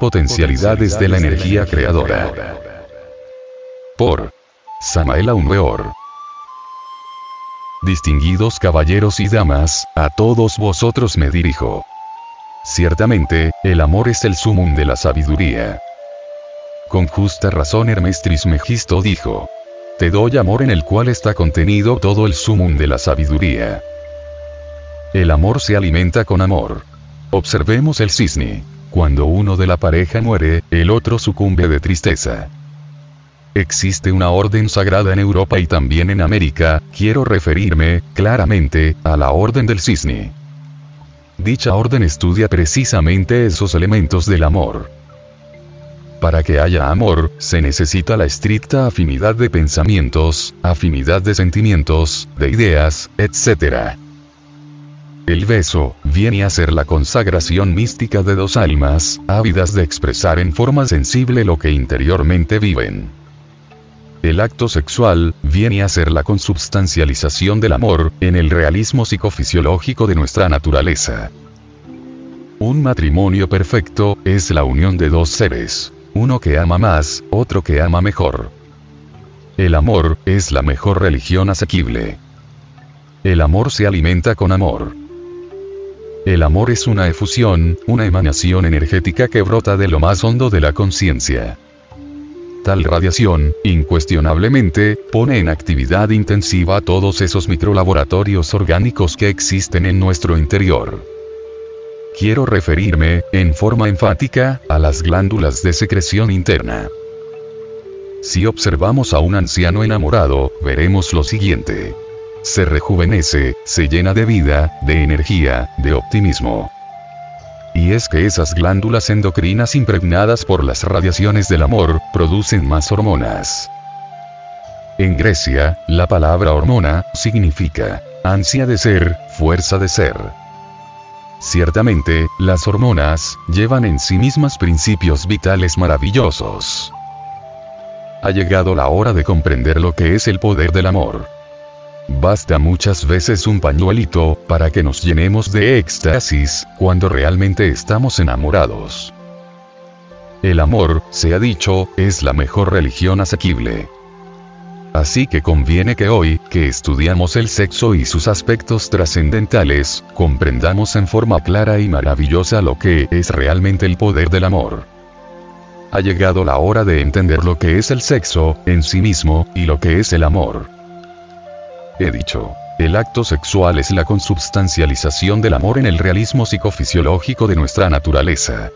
Potencialidades de la energía creadora. Por Samael Aunweor. Distinguidos caballeros y damas, a todos vosotros me dirijo. Ciertamente, el amor es el sumum de la sabiduría. Con justa razón Hermes Trismegisto dijo. Te doy amor en el cual está contenido todo el sumum de la sabiduría. El amor se alimenta con amor. Observemos el cisne. Cuando uno de la pareja muere, el otro sucumbe de tristeza. Existe una orden sagrada en Europa y también en América, quiero referirme, claramente, a la orden del cisne. Dicha orden estudia precisamente esos elementos del amor. Para que haya amor, se necesita la estricta afinidad de pensamientos, afinidad de sentimientos, de ideas, etc. El beso, viene a ser la consagración mística de dos almas, ávidas de expresar en forma sensible lo que interiormente viven. El acto sexual, viene a ser la consubstancialización del amor, en el realismo psicofisiológico de nuestra naturaleza. Un matrimonio perfecto, es la unión de dos seres. Uno que ama más, otro que ama mejor. El amor, es la mejor religión asequible. El amor se alimenta con amor. El amor es una efusión, una emanación energética que brota de lo más hondo de la conciencia. Tal radiación, incuestionablemente, pone en actividad intensiva todos esos microlaboratorios orgánicos que existen en nuestro interior. Quiero referirme, en forma enfática, a las glándulas de secreción interna. Si observamos a un anciano enamorado, veremos lo siguiente se rejuvenece, se llena de vida, de energía, de optimismo. Y es que esas glándulas endocrinas impregnadas por las radiaciones del amor, producen más hormonas. En Grecia, la palabra hormona, significa, ansia de ser, fuerza de ser. Ciertamente, las hormonas, llevan en sí mismas principios vitales maravillosos. Ha llegado la hora de comprender lo que es el poder del amor. Basta muchas veces un pañuelito, para que nos llenemos de éxtasis, cuando realmente estamos enamorados. El amor, se ha dicho, es la mejor religión asequible. Así que conviene que hoy, que estudiamos el sexo y sus aspectos trascendentales, comprendamos en forma clara y maravillosa lo que es realmente el poder del amor. Ha llegado la hora de entender lo que es el sexo, en sí mismo, y lo que es el amor. He dicho. El acto sexual es la consubstancialización del amor en el realismo psicofisiológico de nuestra naturaleza.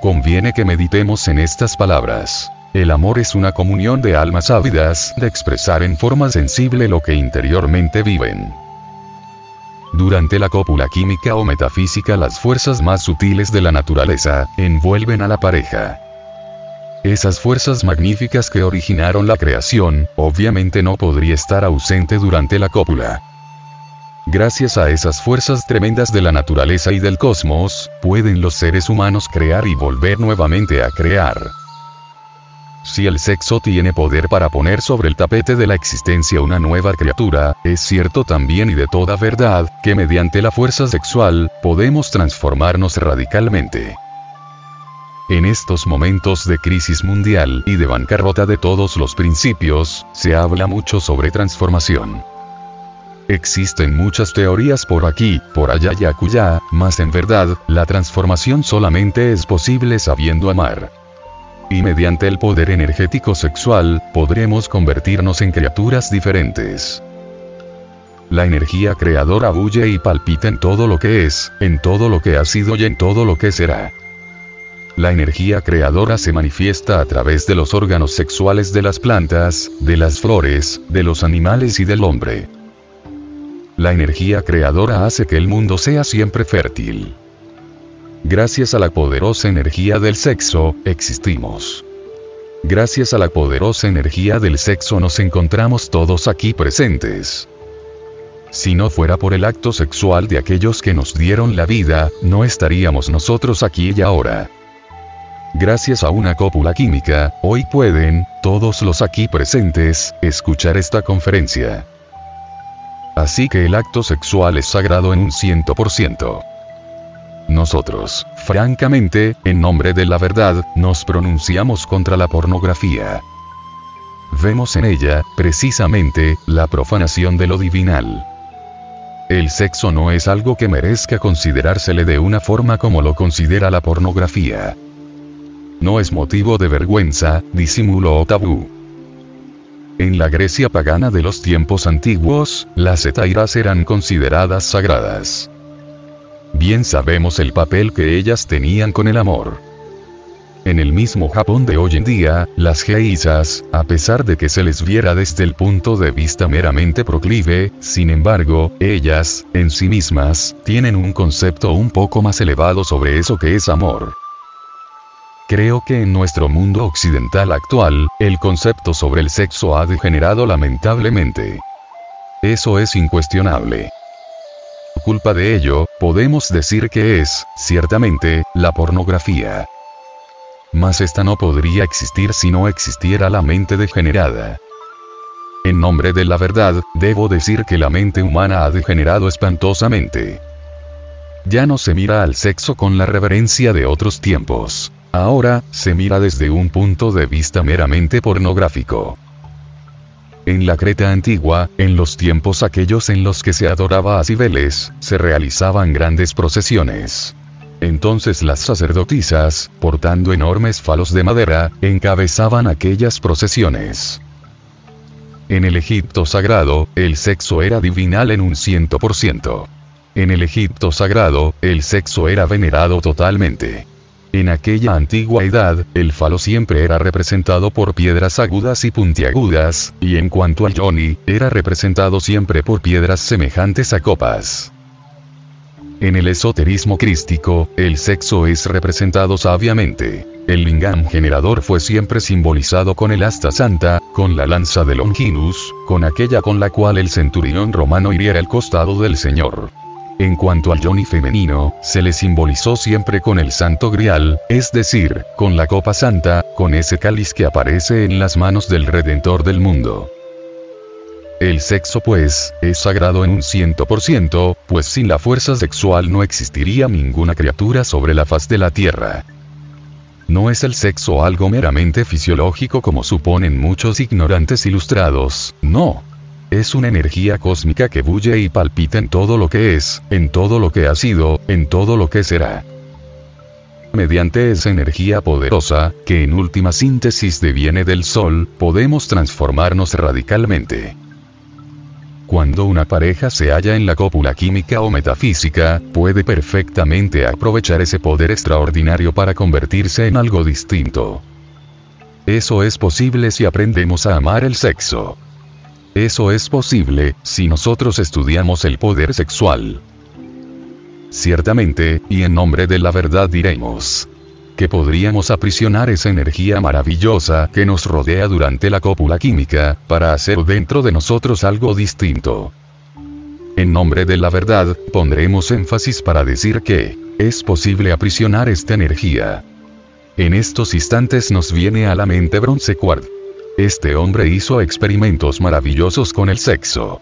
Conviene que meditemos en estas palabras. El amor es una comunión de almas ávidas de expresar en forma sensible lo que interiormente viven. Durante la cópula química o metafísica las fuerzas más sutiles de la naturaleza envuelven a la pareja. Esas fuerzas magníficas que originaron la creación, obviamente no podría estar ausente durante la cópula. Gracias a esas fuerzas tremendas de la naturaleza y del cosmos, pueden los seres humanos crear y volver nuevamente a crear. Si el sexo tiene poder para poner sobre el tapete de la existencia una nueva criatura, es cierto también y de toda verdad, que mediante la fuerza sexual, podemos transformarnos radicalmente. En estos momentos de crisis mundial y de bancarrota de todos los principios, se habla mucho sobre transformación. Existen muchas teorías por aquí, por allá y acullá, mas en verdad, la transformación solamente es posible sabiendo amar. Y mediante el poder energético sexual, podremos convertirnos en criaturas diferentes. La energía creadora bulle y palpita en todo lo que es, en todo lo que ha sido y en todo lo que será. La energía creadora se manifiesta a través de los órganos sexuales de las plantas, de las flores, de los animales y del hombre. La energía creadora hace que el mundo sea siempre fértil. Gracias a la poderosa energía del sexo, existimos. Gracias a la poderosa energía del sexo nos encontramos todos aquí presentes. Si no fuera por el acto sexual de aquellos que nos dieron la vida, no estaríamos nosotros aquí y ahora. Gracias a una cópula química, hoy pueden, todos los aquí presentes, escuchar esta conferencia. Así que el acto sexual es sagrado en un ciento por ciento. Nosotros, francamente, en nombre de la verdad, nos pronunciamos contra la pornografía. Vemos en ella, precisamente, la profanación de lo divinal. El sexo no es algo que merezca considerársele de una forma como lo considera la pornografía. No es motivo de vergüenza, disimulo o tabú. En la Grecia pagana de los tiempos antiguos, las etairas eran consideradas sagradas. Bien sabemos el papel que ellas tenían con el amor. En el mismo Japón de hoy en día, las geisas, a pesar de que se les viera desde el punto de vista meramente proclive, sin embargo, ellas, en sí mismas, tienen un concepto un poco más elevado sobre eso que es amor. Creo que en nuestro mundo occidental actual, el concepto sobre el sexo ha degenerado lamentablemente. Eso es incuestionable culpa de ello, podemos decir que es, ciertamente, la pornografía. Mas esta no podría existir si no existiera la mente degenerada. En nombre de la verdad, debo decir que la mente humana ha degenerado espantosamente. Ya no se mira al sexo con la reverencia de otros tiempos. Ahora, se mira desde un punto de vista meramente pornográfico. En la Creta antigua, en los tiempos aquellos en los que se adoraba a Cibeles, se realizaban grandes procesiones. Entonces las sacerdotisas, portando enormes falos de madera, encabezaban aquellas procesiones. En el Egipto sagrado, el sexo era divinal en un ciento por ciento. En el Egipto sagrado, el sexo era venerado totalmente. En aquella antigua edad, el falo siempre era representado por piedras agudas y puntiagudas, y en cuanto al Johnny, era representado siempre por piedras semejantes a copas. En el esoterismo crístico, el sexo es representado sabiamente. El lingam generador fue siempre simbolizado con el asta santa, con la lanza de Longinus, con aquella con la cual el centurión romano hiriera el costado del Señor. En cuanto al Johnny femenino, se le simbolizó siempre con el Santo Grial, es decir, con la copa santa, con ese cáliz que aparece en las manos del Redentor del mundo. El sexo pues, es sagrado en un ciento por ciento, pues sin la fuerza sexual no existiría ninguna criatura sobre la faz de la tierra. No es el sexo algo meramente fisiológico como suponen muchos ignorantes ilustrados, no, es una energía cósmica que bulle y palpita en todo lo que es, en todo lo que ha sido, en todo lo que será. Mediante esa energía poderosa, que en última síntesis deviene del Sol, podemos transformarnos radicalmente. Cuando una pareja se halla en la cópula química o metafísica, puede perfectamente aprovechar ese poder extraordinario para convertirse en algo distinto. Eso es posible si aprendemos a amar el sexo. Eso es posible, si nosotros estudiamos el poder sexual. Ciertamente, y en nombre de la verdad diremos, que podríamos aprisionar esa energía maravillosa que nos rodea durante la cópula química, para hacer dentro de nosotros algo distinto. En nombre de la verdad, pondremos énfasis para decir que, es posible aprisionar esta energía. En estos instantes nos viene a la mente Bronce. Este hombre hizo experimentos maravillosos con el sexo.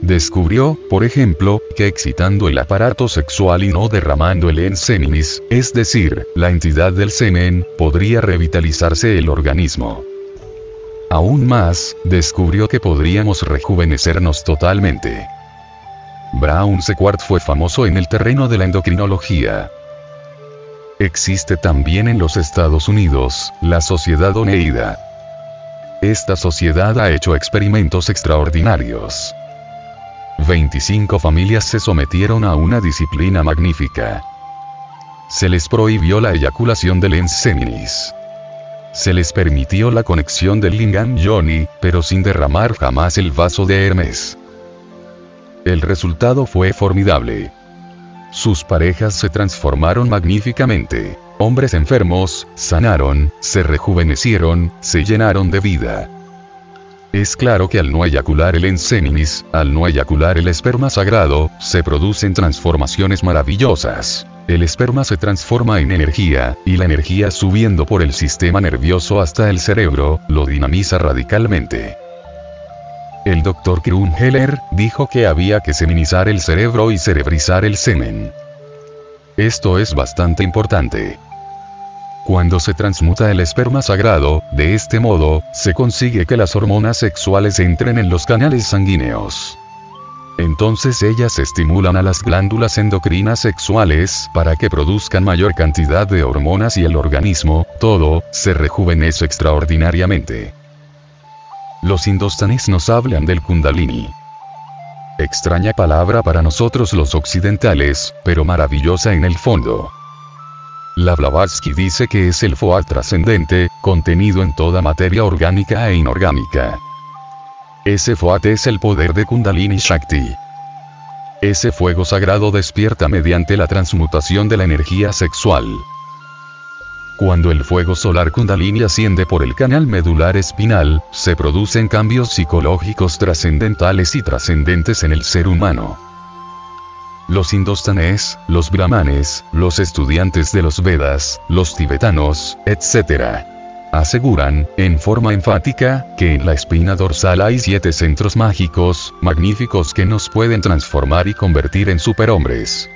Descubrió, por ejemplo, que excitando el aparato sexual y no derramando el enseminis, es decir, la entidad del semen, podría revitalizarse el organismo. Aún más, descubrió que podríamos rejuvenecernos totalmente. Brown Sequard fue famoso en el terreno de la endocrinología. Existe también en los Estados Unidos, la Sociedad Oneida. Esta sociedad ha hecho experimentos extraordinarios. 25 familias se sometieron a una disciplina magnífica. Se les prohibió la eyaculación del enseminis. Se les permitió la conexión del lingam Johnny, pero sin derramar jamás el vaso de Hermes. El resultado fue formidable. Sus parejas se transformaron magníficamente. Hombres enfermos, sanaron, se rejuvenecieron, se llenaron de vida. Es claro que al no eyacular el enseminis, al no eyacular el esperma sagrado, se producen transformaciones maravillosas. El esperma se transforma en energía, y la energía subiendo por el sistema nervioso hasta el cerebro, lo dinamiza radicalmente. El Dr. Krumheller dijo que había que seminizar el cerebro y cerebrizar el semen. Esto es bastante importante. Cuando se transmuta el esperma sagrado, de este modo, se consigue que las hormonas sexuales entren en los canales sanguíneos. Entonces ellas estimulan a las glándulas endocrinas sexuales para que produzcan mayor cantidad de hormonas y el organismo, todo, se rejuvenece extraordinariamente. Los indostanes nos hablan del kundalini. Extraña palabra para nosotros los occidentales, pero maravillosa en el fondo. La Blavatsky dice que es el Foat trascendente, contenido en toda materia orgánica e inorgánica. Ese Foat es el poder de Kundalini Shakti. Ese fuego sagrado despierta mediante la transmutación de la energía sexual. Cuando el fuego solar Kundalini asciende por el canal medular espinal, se producen cambios psicológicos trascendentales y trascendentes en el ser humano. Los indostanes, los brahmanes, los estudiantes de los Vedas, los tibetanos, etc. Aseguran, en forma enfática, que en la espina dorsal hay siete centros mágicos, magníficos que nos pueden transformar y convertir en superhombres.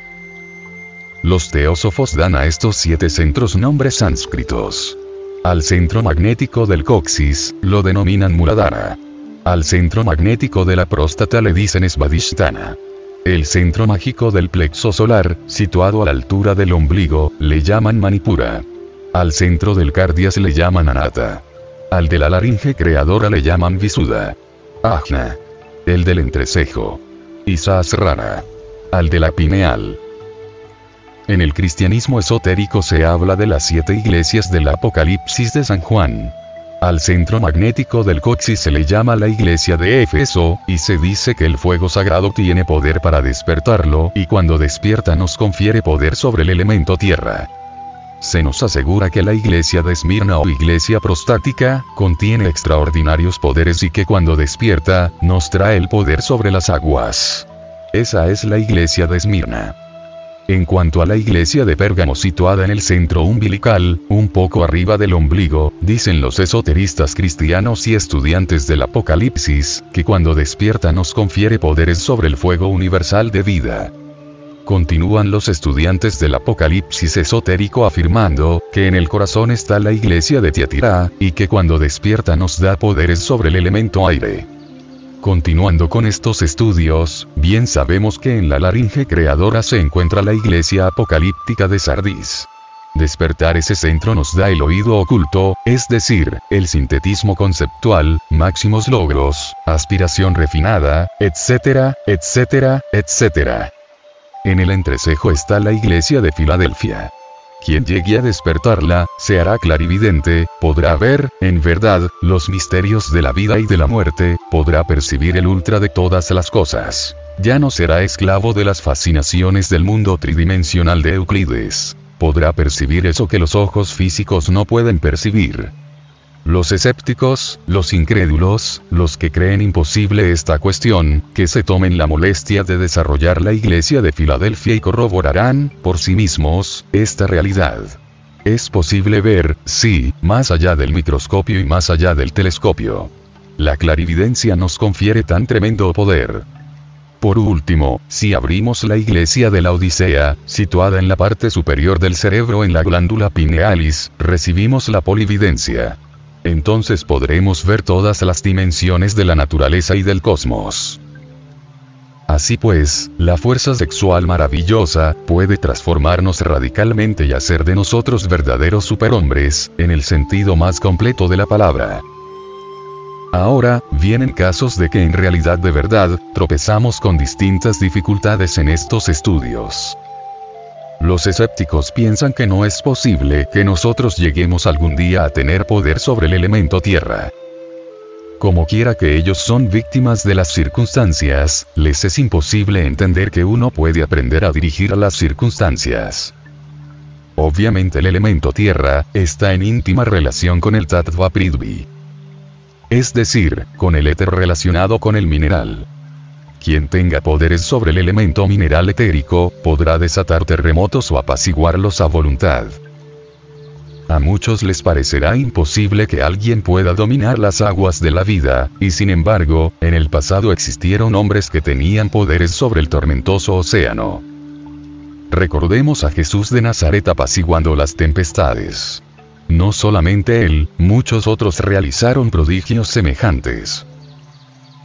Los teósofos dan a estos siete centros nombres sánscritos. Al centro magnético del coxis, lo denominan Muladhara. Al centro magnético de la próstata le dicen Svadhisthana. El centro mágico del plexo solar, situado a la altura del ombligo, le llaman Manipura. Al centro del cardias le llaman Anata. Al de la laringe creadora le llaman Visuda. Ajna. El del entrecejo. Isasrara. Al de la pineal. En el cristianismo esotérico se habla de las siete iglesias del Apocalipsis de San Juan. Al centro magnético del coxis se le llama la iglesia de Éfeso, y se dice que el fuego sagrado tiene poder para despertarlo, y cuando despierta nos confiere poder sobre el elemento tierra. Se nos asegura que la iglesia de Esmirna o iglesia prostática, contiene extraordinarios poderes y que cuando despierta, nos trae el poder sobre las aguas. Esa es la iglesia de Esmirna. En cuanto a la iglesia de Pérgamo situada en el centro umbilical, un poco arriba del ombligo, dicen los esoteristas cristianos y estudiantes del Apocalipsis, que cuando despierta nos confiere poderes sobre el fuego universal de vida. Continúan los estudiantes del Apocalipsis esotérico afirmando, que en el corazón está la iglesia de Tiatira, y que cuando despierta nos da poderes sobre el elemento aire. Continuando con estos estudios, bien sabemos que en la laringe creadora se encuentra la iglesia apocalíptica de Sardis. Despertar ese centro nos da el oído oculto, es decir, el sintetismo conceptual, máximos logros, aspiración refinada, etcétera, etcétera, etcétera. En el entrecejo está la iglesia de Filadelfia. Quien llegue a despertarla, se hará clarividente, podrá ver, en verdad, los misterios de la vida y de la muerte, podrá percibir el ultra de todas las cosas. Ya no será esclavo de las fascinaciones del mundo tridimensional de Euclides. Podrá percibir eso que los ojos físicos no pueden percibir. Los escépticos, los incrédulos, los que creen imposible esta cuestión, que se tomen la molestia de desarrollar la iglesia de Filadelfia y corroborarán, por sí mismos, esta realidad. Es posible ver, sí, más allá del microscopio y más allá del telescopio. La clarividencia nos confiere tan tremendo poder. Por último, si abrimos la iglesia de la Odisea, situada en la parte superior del cerebro en la glándula pinealis, recibimos la polividencia entonces podremos ver todas las dimensiones de la naturaleza y del cosmos. Así pues, la fuerza sexual maravillosa puede transformarnos radicalmente y hacer de nosotros verdaderos superhombres, en el sentido más completo de la palabra. Ahora, vienen casos de que en realidad de verdad, tropezamos con distintas dificultades en estos estudios. Los escépticos piensan que no es posible que nosotros lleguemos algún día a tener poder sobre el elemento tierra. Como quiera que ellos son víctimas de las circunstancias, les es imposible entender que uno puede aprender a dirigir a las circunstancias. Obviamente el elemento tierra, está en íntima relación con el Tattva Prithvi. Es decir, con el éter relacionado con el mineral. Quien tenga poderes sobre el elemento mineral etérico, podrá desatar terremotos o apaciguarlos a voluntad. A muchos les parecerá imposible que alguien pueda dominar las aguas de la vida, y sin embargo, en el pasado existieron hombres que tenían poderes sobre el tormentoso océano. Recordemos a Jesús de Nazaret apaciguando las tempestades. No solamente él, muchos otros realizaron prodigios semejantes.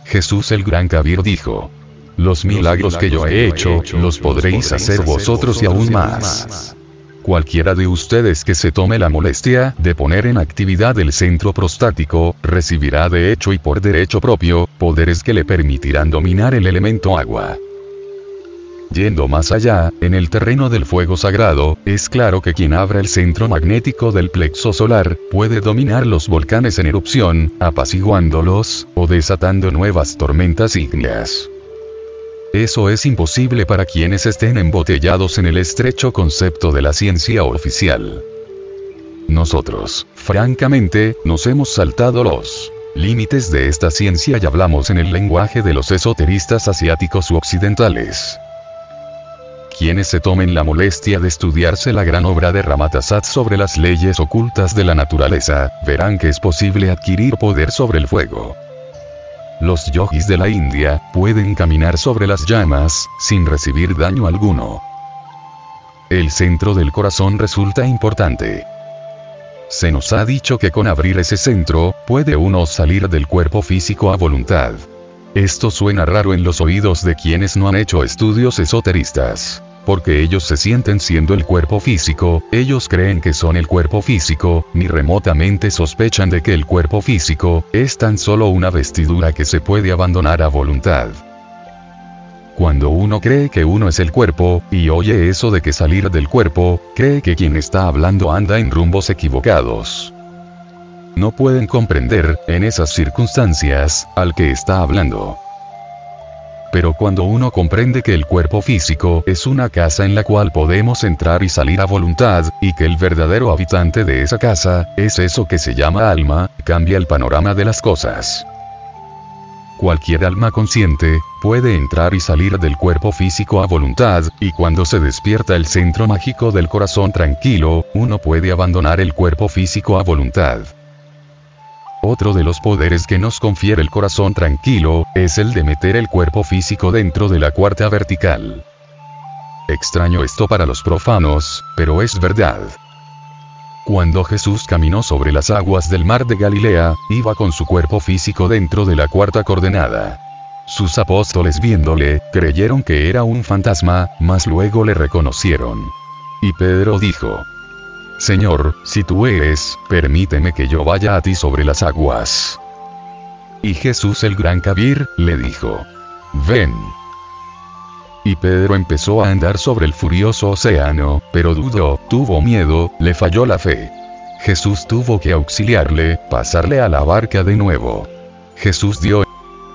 Jesús el gran Kabir dijo, los milagros que yo he hecho, los podréis hacer vosotros y aún más. Cualquiera de ustedes que se tome la molestia de poner en actividad el centro prostático, recibirá de hecho y por derecho propio, poderes que le permitirán dominar el elemento agua. Yendo más allá, en el terreno del fuego sagrado, es claro que quien abra el centro magnético del plexo solar, puede dominar los volcanes en erupción, apaciguándolos, o desatando nuevas tormentas ígneas. Eso es imposible para quienes estén embotellados en el estrecho concepto de la ciencia oficial. Nosotros, francamente, nos hemos saltado los límites de esta ciencia y hablamos en el lenguaje de los esoteristas asiáticos u occidentales. Quienes se tomen la molestia de estudiarse la gran obra de Ramatasat sobre las leyes ocultas de la naturaleza, verán que es posible adquirir poder sobre el fuego. Los yogis de la India pueden caminar sobre las llamas, sin recibir daño alguno. El centro del corazón resulta importante. Se nos ha dicho que con abrir ese centro, puede uno salir del cuerpo físico a voluntad. Esto suena raro en los oídos de quienes no han hecho estudios esoteristas porque ellos se sienten siendo el cuerpo físico, ellos creen que son el cuerpo físico, ni remotamente sospechan de que el cuerpo físico, es tan solo una vestidura que se puede abandonar a voluntad. Cuando uno cree que uno es el cuerpo, y oye eso de que salir del cuerpo, cree que quien está hablando anda en rumbos equivocados. No pueden comprender, en esas circunstancias, al que está hablando. Pero cuando uno comprende que el cuerpo físico es una casa en la cual podemos entrar y salir a voluntad, y que el verdadero habitante de esa casa, es eso que se llama alma, cambia el panorama de las cosas. Cualquier alma consciente, puede entrar y salir del cuerpo físico a voluntad, y cuando se despierta el centro mágico del corazón tranquilo, uno puede abandonar el cuerpo físico a voluntad. Otro de los poderes que nos confiere el corazón tranquilo, es el de meter el cuerpo físico dentro de la cuarta vertical. Extraño esto para los profanos, pero es verdad. Cuando Jesús caminó sobre las aguas del mar de Galilea, iba con su cuerpo físico dentro de la cuarta coordenada. Sus apóstoles viéndole, creyeron que era un fantasma, mas luego le reconocieron. Y Pedro dijo, Señor, si tú eres, permíteme que yo vaya a ti sobre las aguas. Y Jesús el gran Kabir, le dijo, ven. Y Pedro empezó a andar sobre el furioso océano, pero dudó, tuvo miedo, le falló la fe. Jesús tuvo que auxiliarle, pasarle a la barca de nuevo. Jesús dio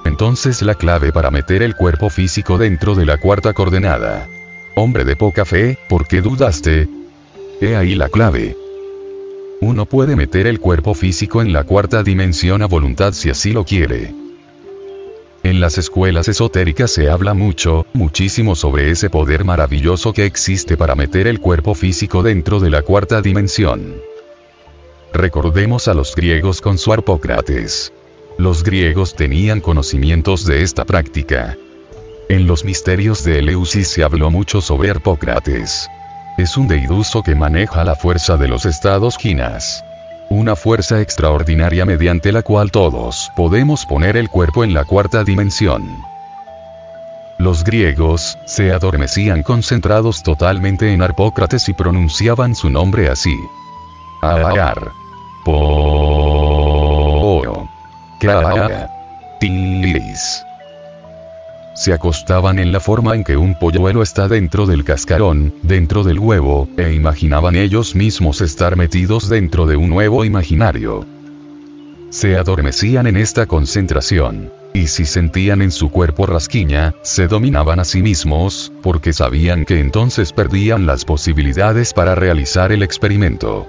entonces la clave para meter el cuerpo físico dentro de la cuarta coordenada. Hombre de poca fe, ¿por qué dudaste? He ahí la clave. Uno puede meter el cuerpo físico en la cuarta dimensión a voluntad si así lo quiere. En las escuelas esotéricas se habla mucho, muchísimo sobre ese poder maravilloso que existe para meter el cuerpo físico dentro de la cuarta dimensión. Recordemos a los griegos con su Arpócrates. Los griegos tenían conocimientos de esta práctica. En los misterios de Eleusis se habló mucho sobre Arpócrates es un deiduso que maneja la fuerza de los estados ginas. Una fuerza extraordinaria mediante la cual todos podemos poner el cuerpo en la cuarta dimensión. Los griegos, se adormecían concentrados totalmente en Arpócrates y pronunciaban su nombre así. Agar. Po. Se acostaban en la forma en que un polluelo está dentro del cascarón, dentro del huevo, e imaginaban ellos mismos estar metidos dentro de un huevo imaginario. Se adormecían en esta concentración. Y si sentían en su cuerpo rasquiña, se dominaban a sí mismos, porque sabían que entonces perdían las posibilidades para realizar el experimento.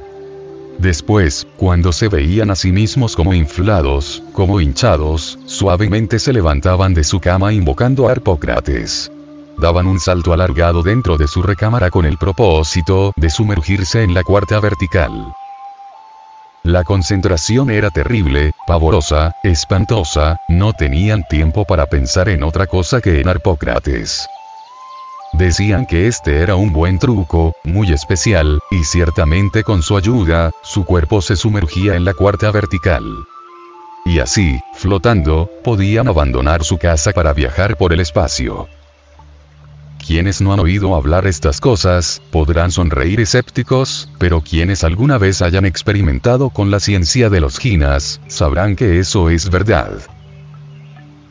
Después, cuando se veían a sí mismos como inflados, como hinchados, suavemente se levantaban de su cama invocando a Arpócrates. Daban un salto alargado dentro de su recámara con el propósito de sumergirse en la cuarta vertical. La concentración era terrible, pavorosa, espantosa, no tenían tiempo para pensar en otra cosa que en Arpócrates. Decían que este era un buen truco, muy especial, y ciertamente con su ayuda, su cuerpo se sumergía en la cuarta vertical. Y así, flotando, podían abandonar su casa para viajar por el espacio. Quienes no han oído hablar estas cosas, podrán sonreír escépticos, pero quienes alguna vez hayan experimentado con la ciencia de los ginas, sabrán que eso es verdad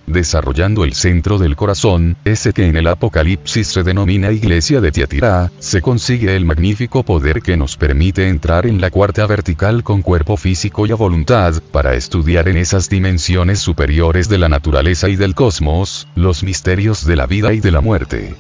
desarrollando el centro del corazón, ese que en el Apocalipsis se denomina Iglesia de Tiatira, se consigue el magnífico poder que nos permite entrar en la cuarta vertical con cuerpo físico y a voluntad, para estudiar en esas dimensiones superiores de la naturaleza y del cosmos, los misterios de la vida y de la muerte.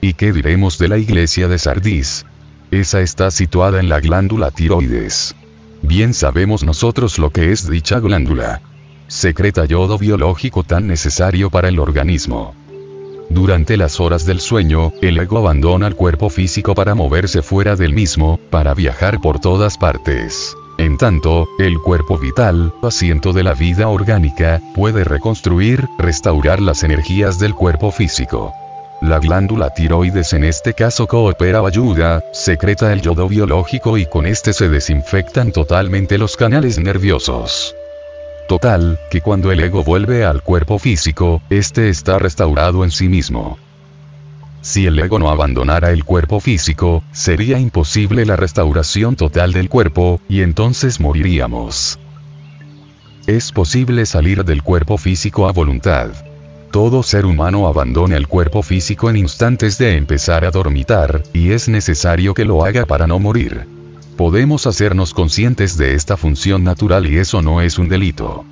¿Y qué diremos de la iglesia de Sardis? Esa está situada en la glándula tiroides. Bien sabemos nosotros lo que es dicha glándula secreta yodo biológico tan necesario para el organismo. Durante las horas del sueño, el ego abandona el cuerpo físico para moverse fuera del mismo, para viajar por todas partes. En tanto, el cuerpo vital, asiento de la vida orgánica, puede reconstruir, restaurar las energías del cuerpo físico. La glándula tiroides en este caso coopera o ayuda, secreta el yodo biológico y con este se desinfectan totalmente los canales nerviosos total, que cuando el ego vuelve al cuerpo físico, este está restaurado en sí mismo. Si el ego no abandonara el cuerpo físico, sería imposible la restauración total del cuerpo, y entonces moriríamos. Es posible salir del cuerpo físico a voluntad. Todo ser humano abandona el cuerpo físico en instantes de empezar a dormitar, y es necesario que lo haga para no morir podemos hacernos conscientes de esta función natural y eso no es un delito.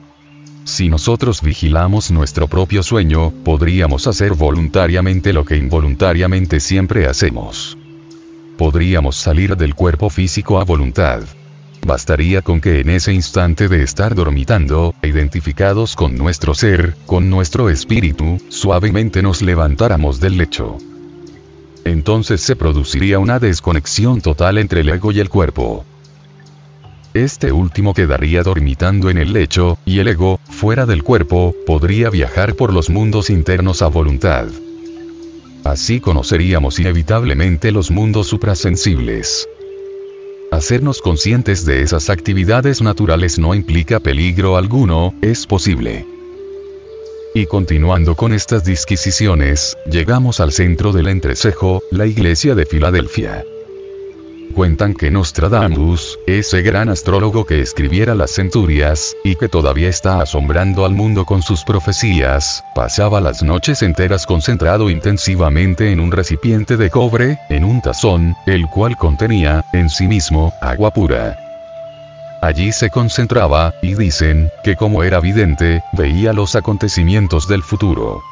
Si nosotros vigilamos nuestro propio sueño, podríamos hacer voluntariamente lo que involuntariamente siempre hacemos. Podríamos salir del cuerpo físico a voluntad. Bastaría con que en ese instante de estar dormitando, identificados con nuestro ser, con nuestro espíritu, suavemente nos levantáramos del lecho entonces se produciría una desconexión total entre el ego y el cuerpo. Este último quedaría dormitando en el lecho, y el ego, fuera del cuerpo, podría viajar por los mundos internos a voluntad. Así conoceríamos inevitablemente los mundos suprasensibles. Hacernos conscientes de esas actividades naturales no implica peligro alguno, es posible. Y continuando con estas disquisiciones, llegamos al centro del entrecejo, la iglesia de Filadelfia. Cuentan que Nostradamus, ese gran astrólogo que escribiera las centurias, y que todavía está asombrando al mundo con sus profecías, pasaba las noches enteras concentrado intensivamente en un recipiente de cobre, en un tazón, el cual contenía, en sí mismo, agua pura. Allí se concentraba, y dicen, que como era vidente, veía los acontecimientos del futuro.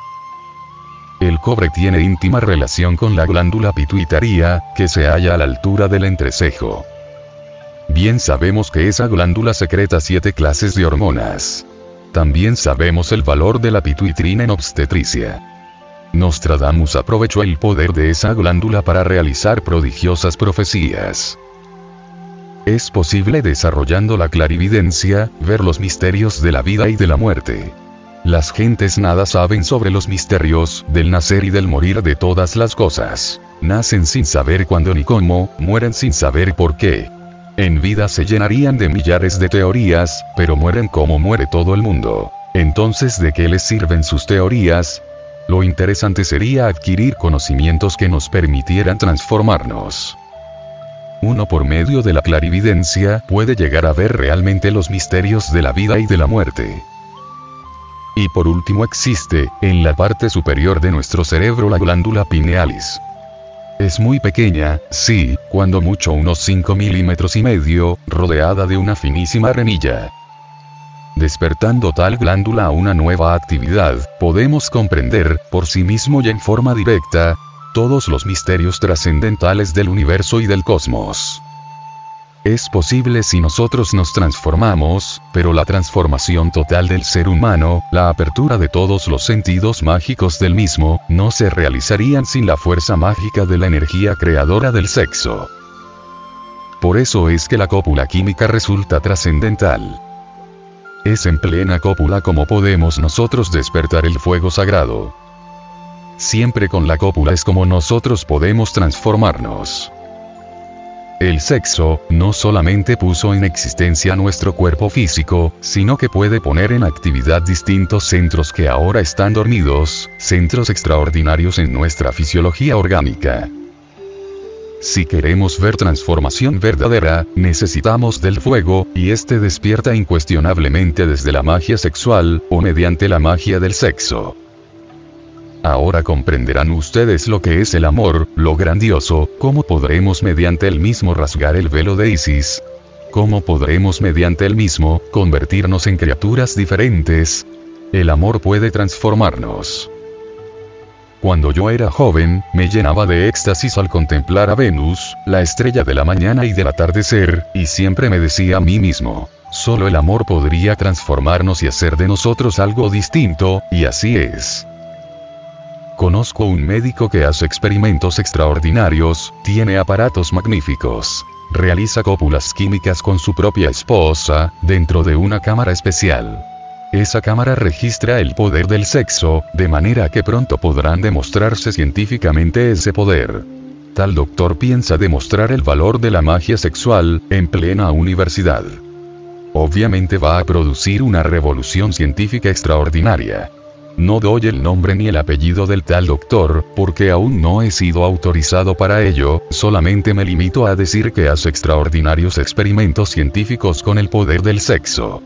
El cobre tiene íntima relación con la glándula pituitaria, que se halla a la altura del entrecejo. Bien sabemos que esa glándula secreta siete clases de hormonas. También sabemos el valor de la pituitrina en obstetricia. Nostradamus aprovechó el poder de esa glándula para realizar prodigiosas profecías. Es posible desarrollando la clarividencia, ver los misterios de la vida y de la muerte. Las gentes nada saben sobre los misterios del nacer y del morir de todas las cosas. Nacen sin saber cuándo ni cómo, mueren sin saber por qué. En vida se llenarían de millares de teorías, pero mueren como muere todo el mundo. Entonces, ¿de qué les sirven sus teorías? Lo interesante sería adquirir conocimientos que nos permitieran transformarnos. Uno por medio de la clarividencia puede llegar a ver realmente los misterios de la vida y de la muerte. Y por último existe, en la parte superior de nuestro cerebro la glándula pinealis. Es muy pequeña, sí, cuando mucho unos 5 milímetros y medio, rodeada de una finísima renilla. Despertando tal glándula a una nueva actividad, podemos comprender, por sí mismo y en forma directa, todos los misterios trascendentales del universo y del cosmos. Es posible si nosotros nos transformamos, pero la transformación total del ser humano, la apertura de todos los sentidos mágicos del mismo, no se realizarían sin la fuerza mágica de la energía creadora del sexo. Por eso es que la cópula química resulta trascendental. Es en plena cópula como podemos nosotros despertar el fuego sagrado. Siempre con la cópula es como nosotros podemos transformarnos. El sexo, no solamente puso en existencia nuestro cuerpo físico, sino que puede poner en actividad distintos centros que ahora están dormidos, centros extraordinarios en nuestra fisiología orgánica. Si queremos ver transformación verdadera, necesitamos del fuego, y este despierta incuestionablemente desde la magia sexual, o mediante la magia del sexo. Ahora comprenderán ustedes lo que es el amor, lo grandioso, cómo podremos mediante el mismo rasgar el velo de Isis. Cómo podremos mediante el mismo, convertirnos en criaturas diferentes. El amor puede transformarnos. Cuando yo era joven, me llenaba de éxtasis al contemplar a Venus, la estrella de la mañana y del atardecer, y siempre me decía a mí mismo, solo el amor podría transformarnos y hacer de nosotros algo distinto, y así es. Conozco un médico que hace experimentos extraordinarios, tiene aparatos magníficos. Realiza cópulas químicas con su propia esposa, dentro de una cámara especial. Esa cámara registra el poder del sexo, de manera que pronto podrán demostrarse científicamente ese poder. Tal doctor piensa demostrar el valor de la magia sexual, en plena universidad. Obviamente va a producir una revolución científica extraordinaria. No doy el nombre ni el apellido del tal doctor, porque aún no he sido autorizado para ello, solamente me limito a decir que hace extraordinarios experimentos científicos con el poder del sexo.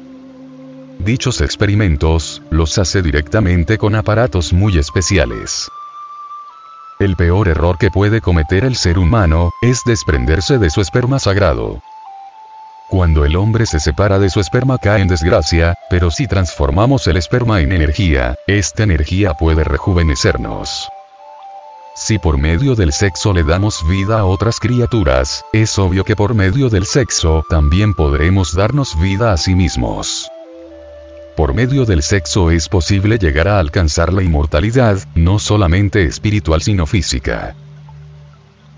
Dichos experimentos, los hace directamente con aparatos muy especiales. El peor error que puede cometer el ser humano, es desprenderse de su esperma sagrado. Cuando el hombre se separa de su esperma cae en desgracia, pero si transformamos el esperma en energía, esta energía puede rejuvenecernos. Si por medio del sexo le damos vida a otras criaturas, es obvio que por medio del sexo también podremos darnos vida a sí mismos. Por medio del sexo es posible llegar a alcanzar la inmortalidad, no solamente espiritual sino física.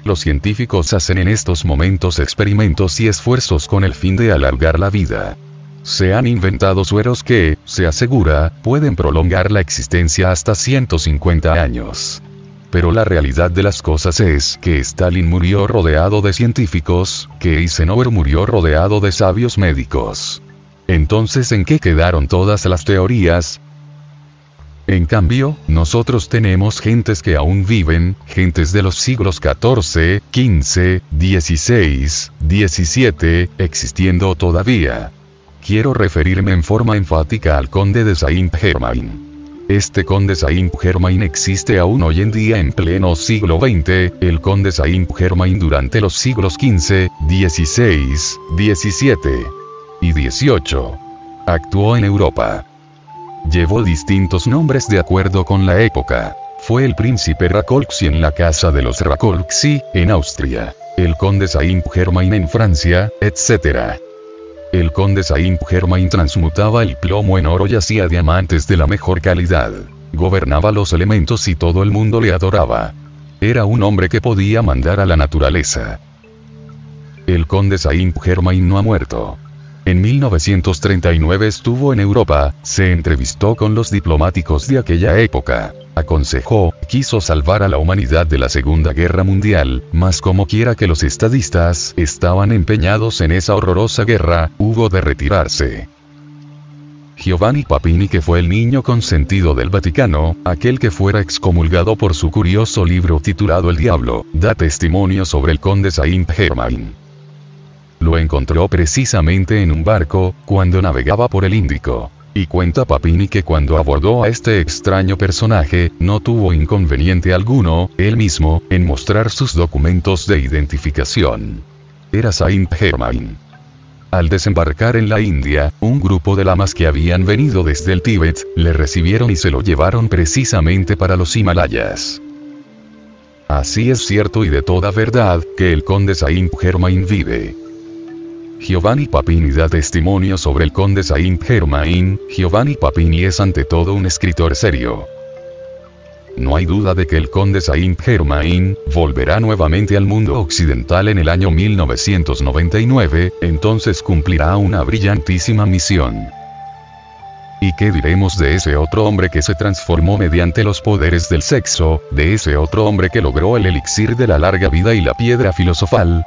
Los científicos hacen en estos momentos experimentos y esfuerzos con el fin de alargar la vida. Se han inventado sueros que, se asegura, pueden prolongar la existencia hasta 150 años. Pero la realidad de las cosas es que Stalin murió rodeado de científicos, que Eisenhower murió rodeado de sabios médicos. Entonces, ¿en qué quedaron todas las teorías? En cambio, nosotros tenemos gentes que aún viven, gentes de los siglos XIV, XV, XVI, XVII, existiendo todavía. Quiero referirme en forma enfática al conde de Saint-Germain. Este conde Saint-Germain existe aún hoy en día en pleno siglo XX, el conde Saint-Germain durante los siglos XV, XVI, XVII y XVIII. Actuó en Europa. Llevó distintos nombres de acuerdo con la época. Fue el príncipe Rakolksi en la casa de los Rakolksi, en Austria. El conde Saint-Germain en Francia, etc. El conde Saint-Germain transmutaba el plomo en oro y hacía diamantes de la mejor calidad. Gobernaba los elementos y todo el mundo le adoraba. Era un hombre que podía mandar a la naturaleza. El conde Saint-Germain no ha muerto. En 1939 estuvo en Europa, se entrevistó con los diplomáticos de aquella época, aconsejó, quiso salvar a la humanidad de la Segunda Guerra Mundial, mas como quiera que los estadistas estaban empeñados en esa horrorosa guerra, hubo de retirarse. Giovanni Papini que fue el niño consentido del Vaticano, aquel que fuera excomulgado por su curioso libro titulado El Diablo, da testimonio sobre el conde Saint-Germain. Lo encontró precisamente en un barco, cuando navegaba por el Índico. Y cuenta Papini que cuando abordó a este extraño personaje, no tuvo inconveniente alguno, él mismo, en mostrar sus documentos de identificación. Era Saint Germain. Al desembarcar en la India, un grupo de lamas que habían venido desde el Tíbet, le recibieron y se lo llevaron precisamente para los Himalayas. Así es cierto y de toda verdad, que el conde Saint Germain vive. Giovanni Papini da testimonio sobre el conde Saint-Germain, Giovanni Papini es ante todo un escritor serio. No hay duda de que el conde Saint-Germain volverá nuevamente al mundo occidental en el año 1999, entonces cumplirá una brillantísima misión. ¿Y qué diremos de ese otro hombre que se transformó mediante los poderes del sexo, de ese otro hombre que logró el elixir de la larga vida y la piedra filosofal?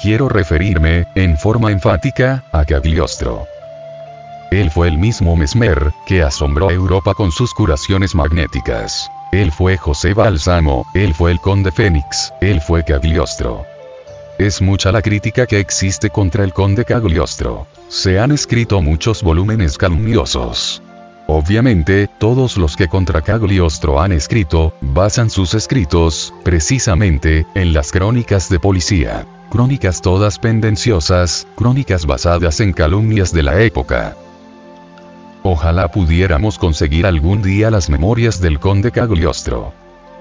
Quiero referirme, en forma enfática, a Cagliostro. Él fue el mismo Mesmer, que asombró a Europa con sus curaciones magnéticas. Él fue José Balsamo, él fue el conde Fénix, él fue Cagliostro. Es mucha la crítica que existe contra el conde Cagliostro. Se han escrito muchos volúmenes calumniosos. Obviamente, todos los que contra Cagliostro han escrito, basan sus escritos, precisamente, en las crónicas de policía. Crónicas todas pendenciosas, crónicas basadas en calumnias de la época. Ojalá pudiéramos conseguir algún día las memorias del conde Cagliostro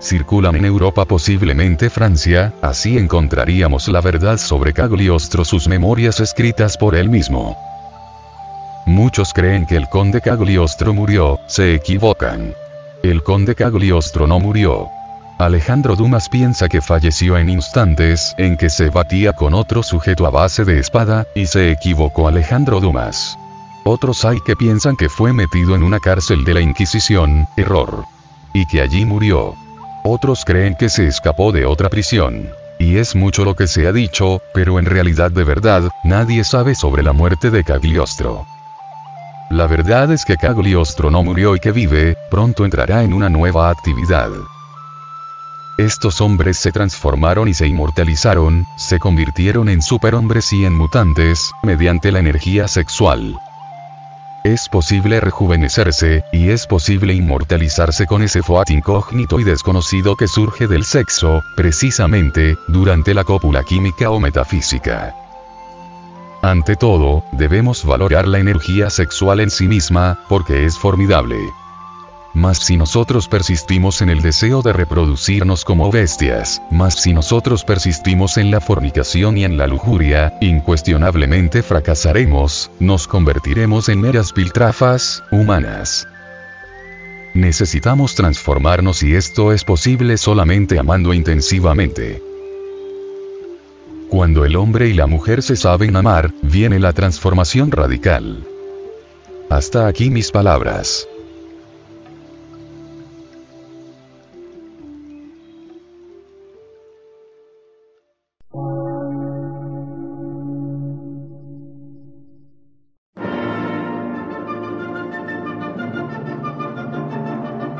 circulan en Europa posiblemente Francia, así encontraríamos la verdad sobre Cagliostro sus memorias escritas por él mismo. Muchos creen que el conde Cagliostro murió, se equivocan. El conde Cagliostro no murió. Alejandro Dumas piensa que falleció en instantes en que se batía con otro sujeto a base de espada, y se equivocó Alejandro Dumas. Otros hay que piensan que fue metido en una cárcel de la Inquisición, error. Y que allí murió. Otros creen que se escapó de otra prisión. Y es mucho lo que se ha dicho, pero en realidad de verdad, nadie sabe sobre la muerte de Cagliostro. La verdad es que Cagliostro no murió y que vive, pronto entrará en una nueva actividad. Estos hombres se transformaron y se inmortalizaron, se convirtieron en superhombres y en mutantes, mediante la energía sexual. Es posible rejuvenecerse, y es posible inmortalizarse con ese foat incógnito y desconocido que surge del sexo, precisamente, durante la cópula química o metafísica. Ante todo, debemos valorar la energía sexual en sí misma, porque es formidable. Mas si nosotros persistimos en el deseo de reproducirnos como bestias, mas si nosotros persistimos en la fornicación y en la lujuria, incuestionablemente fracasaremos, nos convertiremos en meras piltrafas, humanas. Necesitamos transformarnos y esto es posible solamente amando intensivamente. Cuando el hombre y la mujer se saben amar, viene la transformación radical. Hasta aquí mis palabras.